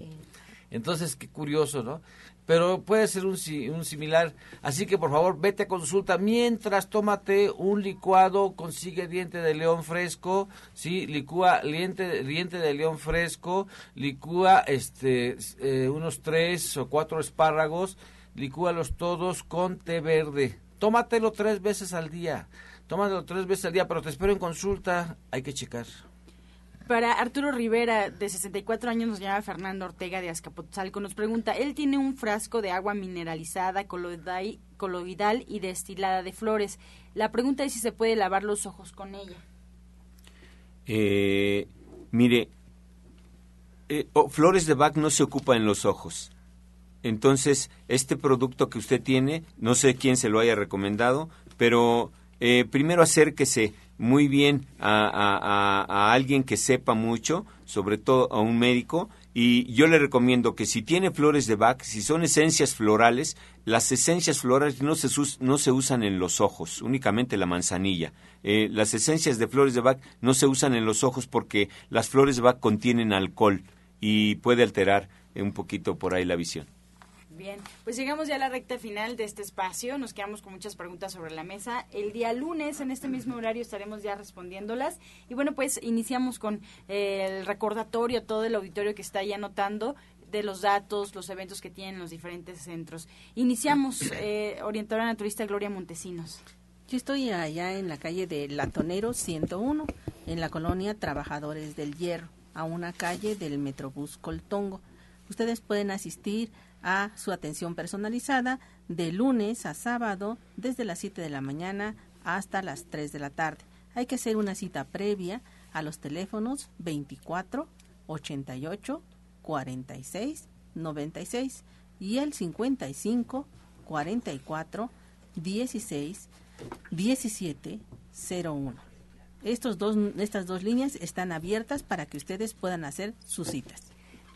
Entonces, qué curioso, ¿no? Pero puede ser un, un similar. Así que, por favor, vete a consulta. Mientras, tómate un licuado, consigue diente de león fresco, ¿sí? Licúa diente, diente de león fresco, licúa este, eh, unos tres o cuatro espárragos, licúalos todos con té verde. Tómatelo tres veces al día. Tómatelo tres veces al día, pero te espero en consulta. Hay que checar. Para Arturo Rivera, de 64 años, nos llama Fernando Ortega de Azcapotzalco. Nos pregunta, él tiene un frasco de agua mineralizada, coloidal, coloidal y destilada de flores. La pregunta es si se puede lavar los ojos con ella. Eh, mire, eh, oh, flores de Bach no se ocupa en los ojos. Entonces, este producto que usted tiene, no sé quién se lo haya recomendado, pero eh, primero acérquese muy bien a, alguien que sepa mucho, sobre todo a un médico, y yo le recomiendo que si tiene flores de Bach, si son esencias florales, las esencias florales no se, no se usan en los ojos, únicamente la manzanilla. Eh, las esencias de flores de Bach no se usan en los ojos porque las flores de Bach contienen alcohol y puede alterar un poquito por ahí la visión. Bien, pues llegamos ya a la recta final de este espacio. Nos quedamos con muchas preguntas sobre la mesa. El día lunes, en este mismo horario, estaremos ya respondiéndolas. Y bueno, pues iniciamos con eh, el recordatorio a todo el auditorio que está ahí anotando de los datos, los eventos que tienen los diferentes centros. Iniciamos, (coughs) eh, orientadora naturista Gloria Montesinos. Yo estoy allá en la calle de Latonero 101, en la colonia Trabajadores del Hierro, a una calle del Metrobús Coltongo. Ustedes pueden asistir a su atención personalizada de lunes a sábado desde las 7 de la mañana hasta las 3 de la tarde. Hay que hacer una cita previa a los teléfonos 24 88 46 96 y el 55 44 16 17 01. Estos dos, estas dos líneas están abiertas para que ustedes puedan hacer sus citas.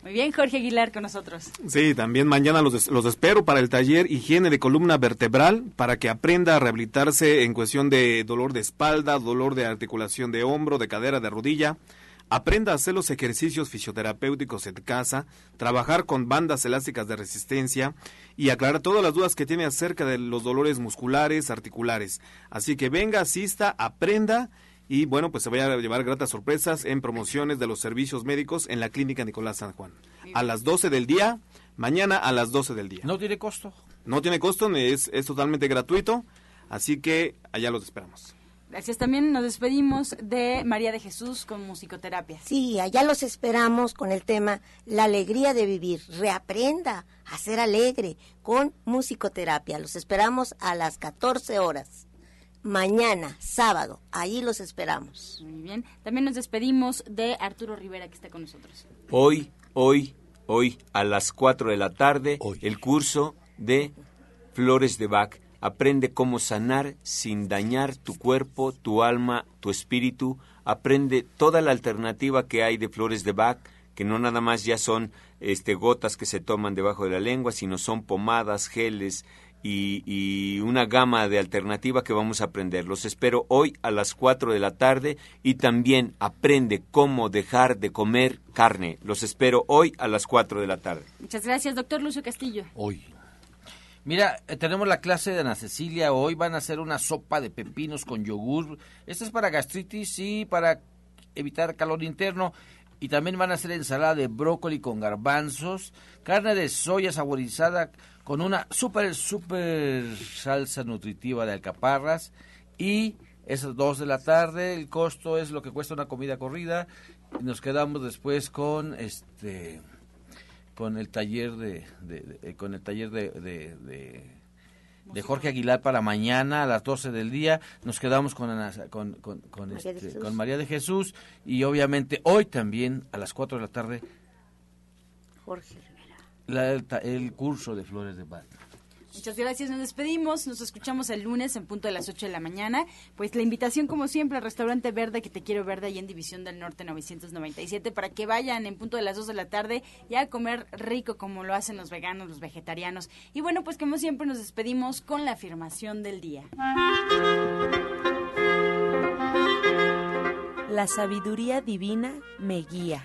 Muy bien, Jorge Aguilar con nosotros. Sí, también mañana los, los espero para el taller Higiene de Columna Vertebral para que aprenda a rehabilitarse en cuestión de dolor de espalda, dolor de articulación de hombro, de cadera, de rodilla. Aprenda a hacer los ejercicios fisioterapéuticos en casa, trabajar con bandas elásticas de resistencia y aclarar todas las dudas que tiene acerca de los dolores musculares, articulares. Así que venga, asista, aprenda y bueno, pues se vaya a llevar gratas sorpresas en promociones de los servicios médicos en la Clínica Nicolás San Juan. A las 12 del día, mañana a las 12 del día. ¿No tiene costo? No tiene costo, es, es totalmente gratuito, así que allá los esperamos. Gracias. También nos despedimos de María de Jesús con musicoterapia. Sí, allá los esperamos con el tema La alegría de vivir. Reaprenda a ser alegre con musicoterapia. Los esperamos a las 14 horas mañana, sábado. Ahí los esperamos. Muy bien. También nos despedimos de Arturo Rivera, que está con nosotros. Hoy, hoy, hoy, a las 4 de la tarde, el curso de Flores de Bach. Aprende cómo sanar sin dañar tu cuerpo, tu alma, tu espíritu. Aprende toda la alternativa que hay de Flores de Bach, que no nada más ya son este, gotas que se toman debajo de la lengua, sino son pomadas, geles, y, una gama de alternativa que vamos a aprender. Los espero hoy a las 4 de la tarde y también aprende cómo dejar de comer carne. Los espero hoy a las 4 de la tarde. Muchas gracias, doctor Lucio Castillo. Hoy. Mira, eh, tenemos la clase de Ana Cecilia. Hoy van a hacer una sopa de pepinos con yogur. Esta es para gastritis y para evitar calor interno. Y también van a hacer ensalada de brócoli con garbanzos, carne de soya saborizada con una súper, súper salsa nutritiva de alcaparras. Y esas dos de la tarde, el costo es lo que cuesta una comida corrida. Y nos quedamos después con este con el taller de, eh, con el taller de, Jorge Aguilar para mañana a las 12 del día. Nos quedamos con, con, con, con, este, con María de Jesús y obviamente hoy también a las 4 de la tarde Jorge el, curso de Flores de Bach. Muchas gracias, nos despedimos, nos escuchamos el lunes en punto de las 8 de la mañana. Pues la invitación, como siempre, al restaurante Verde, que te quiero verde, ahí en División del Norte 997, para que vayan en punto de las 2 de la tarde y a comer rico como lo hacen los veganos, los vegetarianos. Y bueno, pues como siempre nos despedimos con la afirmación del día. La sabiduría divina me guía.